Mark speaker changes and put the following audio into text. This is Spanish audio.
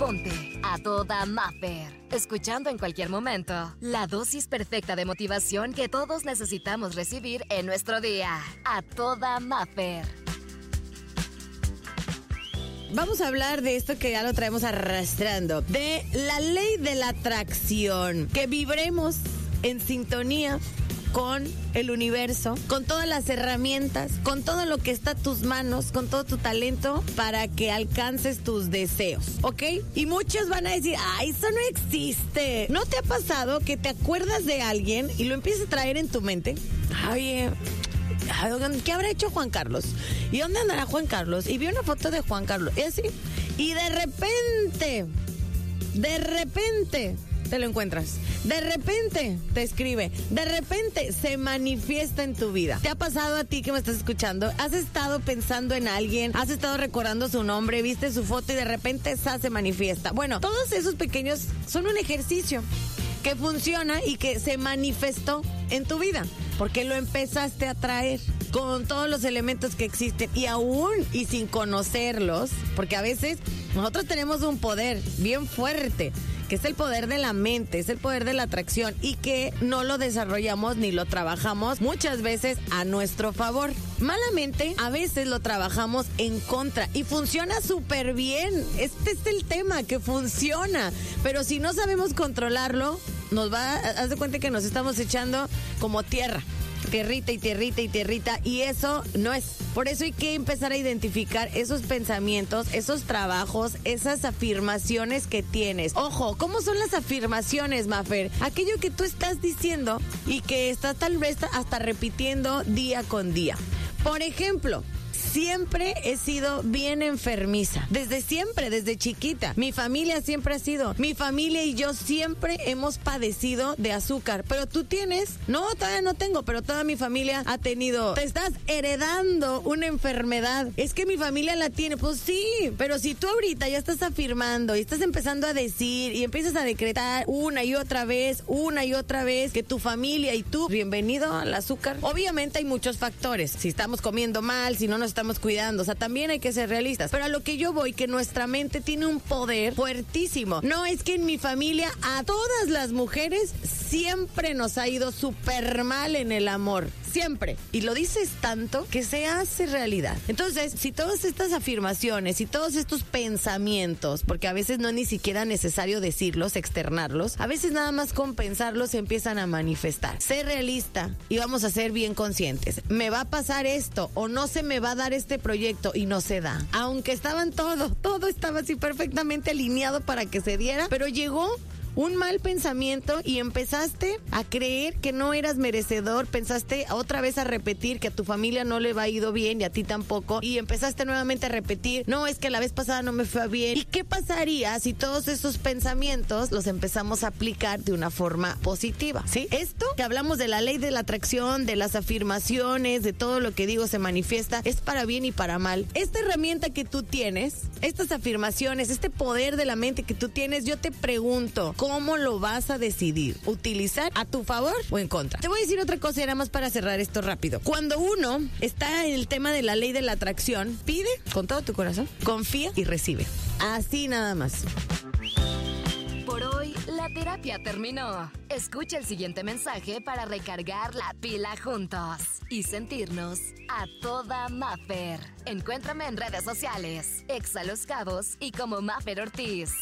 Speaker 1: Ponte a toda Maffer. Escuchando en cualquier momento la dosis perfecta de motivación que todos necesitamos recibir en nuestro día. A toda Maffer.
Speaker 2: Vamos a hablar de esto que ya lo traemos arrastrando, de la ley de la atracción, que vibremos en sintonía con el universo, con todas las herramientas, con todo lo que está a tus manos, con todo tu talento para que alcances tus deseos, ¿ok? Y muchos van a decir, ay, eso no existe. ¿No te ha pasado que te acuerdas de alguien y lo empiezas a traer en tu mente? Oye, ¿qué habrá hecho Juan Carlos? ¿Y dónde andará Juan Carlos? Y vi una foto de Juan Carlos. Y así. Y de repente, de repente, te lo encuentras. De repente te escribe, de repente se manifiesta en tu vida. ¿Te ha pasado a ti que me estás escuchando? ¿Has estado pensando en alguien? ¿Has estado recordando su nombre? ¿Viste su foto y de repente esa se manifiesta? Bueno, todos esos pequeños son un ejercicio que funciona y que se manifestó en tu vida, porque lo empezaste a traer con todos los elementos que existen y aún y sin conocerlos, porque a veces nosotros tenemos un poder bien fuerte que es el poder de la mente, es el poder de la atracción y que no lo desarrollamos ni lo trabajamos muchas veces a nuestro favor. Malamente, a veces lo trabajamos en contra y funciona súper bien. Este es el tema, que funciona. Pero si no sabemos controlarlo, nos va, haz de cuenta que nos estamos echando como tierra tierrita y tierrita y tierrita y eso no es. Por eso hay que empezar a identificar esos pensamientos, esos trabajos, esas afirmaciones que tienes. Ojo, ¿cómo son las afirmaciones, Mafer? Aquello que tú estás diciendo y que estás tal vez hasta repitiendo día con día. Por ejemplo, siempre he sido bien enfermiza. Desde siempre, desde chiquita. Mi familia siempre ha sido. Mi familia y yo siempre hemos padecido de azúcar. Pero tú tienes. No, todavía no tengo, pero toda mi familia ha tenido. Te estás heredando una enfermedad. Es que mi familia la tiene. Pues sí, pero si tú ahorita ya estás afirmando y estás empezando a decir y empiezas a decretar una y otra vez, una y otra vez que tu familia y tú, bienvenido al azúcar. Obviamente hay muchos factores. Si estamos comiendo mal, si no nos estamos cuidando. O sea, también hay que ser realistas. Pero a lo que yo voy, que nuestra mente tiene un poder fuertísimo. No es que en mi familia a todas las mujeres siempre nos ha ido súper mal en el amor. Siempre. Y lo dices tanto que se hace realidad. Entonces, si todas estas afirmaciones y todos estos pensamientos, porque a veces no es ni siquiera necesario decirlos, externarlos, a veces nada más con pensarlos se empiezan a manifestar. Sé realista y vamos a ser bien conscientes. Me va a pasar esto o no se me va a dar este proyecto y no se da. Aunque estaban todo, todo estaba así perfectamente alineado para que se diera, pero llegó un mal pensamiento y empezaste a creer que no eras merecedor, pensaste otra vez a repetir que a tu familia no le va ido bien y a ti tampoco y empezaste nuevamente a repetir, no, es que la vez pasada no me fue bien. ¿Y qué pasaría si todos esos pensamientos los empezamos a aplicar de una forma positiva? ¿Sí? Esto que hablamos de la ley de la atracción, de las afirmaciones, de todo lo que digo se manifiesta, es para bien y para mal. Esta herramienta que tú tienes, estas afirmaciones, este poder de la mente que tú tienes, yo te pregunto, ¿Cómo lo vas a decidir? ¿Utilizar a tu favor o en contra? Te voy a decir otra cosa, era más para cerrar esto rápido. Cuando uno está en el tema de la ley de la atracción, pide con todo tu corazón, confía y recibe. Así nada más.
Speaker 1: Por hoy, la terapia terminó. Escucha el siguiente mensaje para recargar la pila juntos y sentirnos a toda Maffer. Encuéntrame en redes sociales, Exa Los Cabos y como Maffer Ortiz.